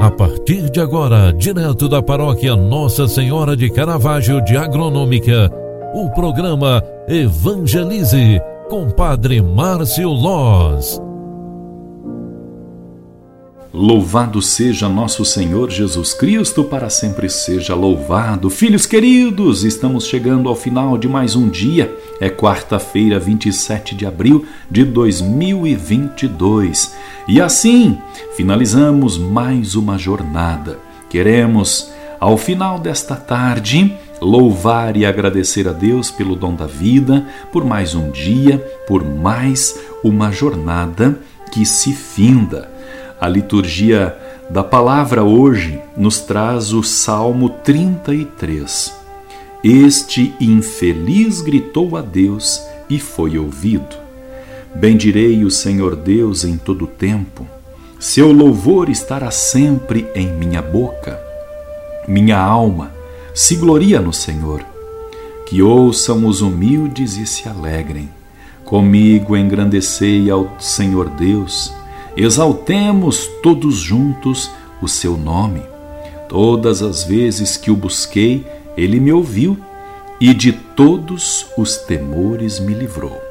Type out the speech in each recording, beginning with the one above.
A partir de agora, direto da paróquia Nossa Senhora de Caravaggio de Agronômica, o programa Evangelize com Padre Márcio Loz. Louvado seja nosso Senhor Jesus Cristo, para sempre seja louvado. Filhos queridos, estamos chegando ao final de mais um dia. É quarta-feira, 27 de abril de 2022. E assim, finalizamos mais uma jornada. Queremos, ao final desta tarde, louvar e agradecer a Deus pelo dom da vida, por mais um dia, por mais uma jornada que se finda. A liturgia da palavra hoje nos traz o Salmo 33. Este infeliz gritou a Deus e foi ouvido. Bendirei o Senhor Deus em todo o tempo. Seu louvor estará sempre em minha boca. Minha alma se gloria no Senhor. Que ouçam os humildes e se alegrem. Comigo engrandecei ao Senhor Deus. Exaltemos todos juntos o seu nome. Todas as vezes que o busquei, ele me ouviu e de todos os temores me livrou.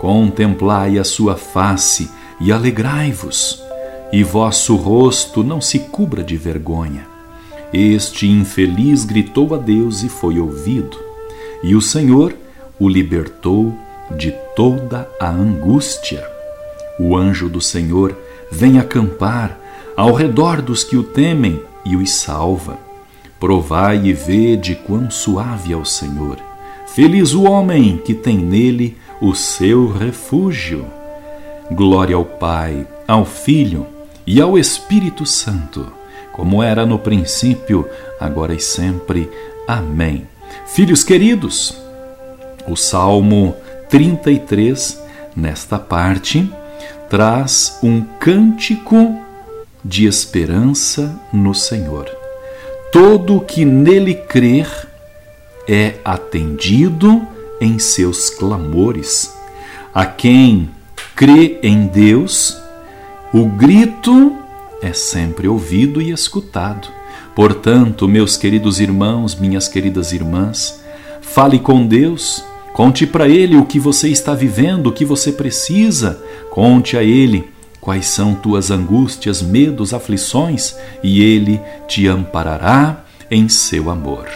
Contemplai a sua face e alegrai-vos, e vosso rosto não se cubra de vergonha. Este infeliz gritou a Deus e foi ouvido, e o Senhor o libertou de toda a angústia. O anjo do Senhor vem acampar ao redor dos que o temem e os salva. Provai e vede quão suave é o Senhor. Feliz o homem que tem nele o seu refúgio. Glória ao Pai, ao Filho e ao Espírito Santo, como era no princípio, agora e sempre. Amém. Filhos queridos, o Salmo 33, nesta parte, traz um cântico de esperança no Senhor. Todo que nele crer é atendido em seus clamores. A quem crê em Deus, o grito é sempre ouvido e escutado. Portanto, meus queridos irmãos, minhas queridas irmãs, fale com Deus, conte para Ele o que você está vivendo, o que você precisa, conte a Ele quais são tuas angústias, medos, aflições, e Ele te amparará em seu amor.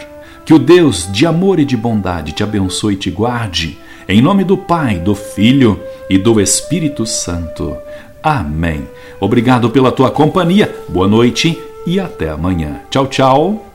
Que o Deus de amor e de bondade te abençoe e te guarde. Em nome do Pai, do Filho e do Espírito Santo. Amém. Obrigado pela tua companhia. Boa noite e até amanhã. Tchau, tchau.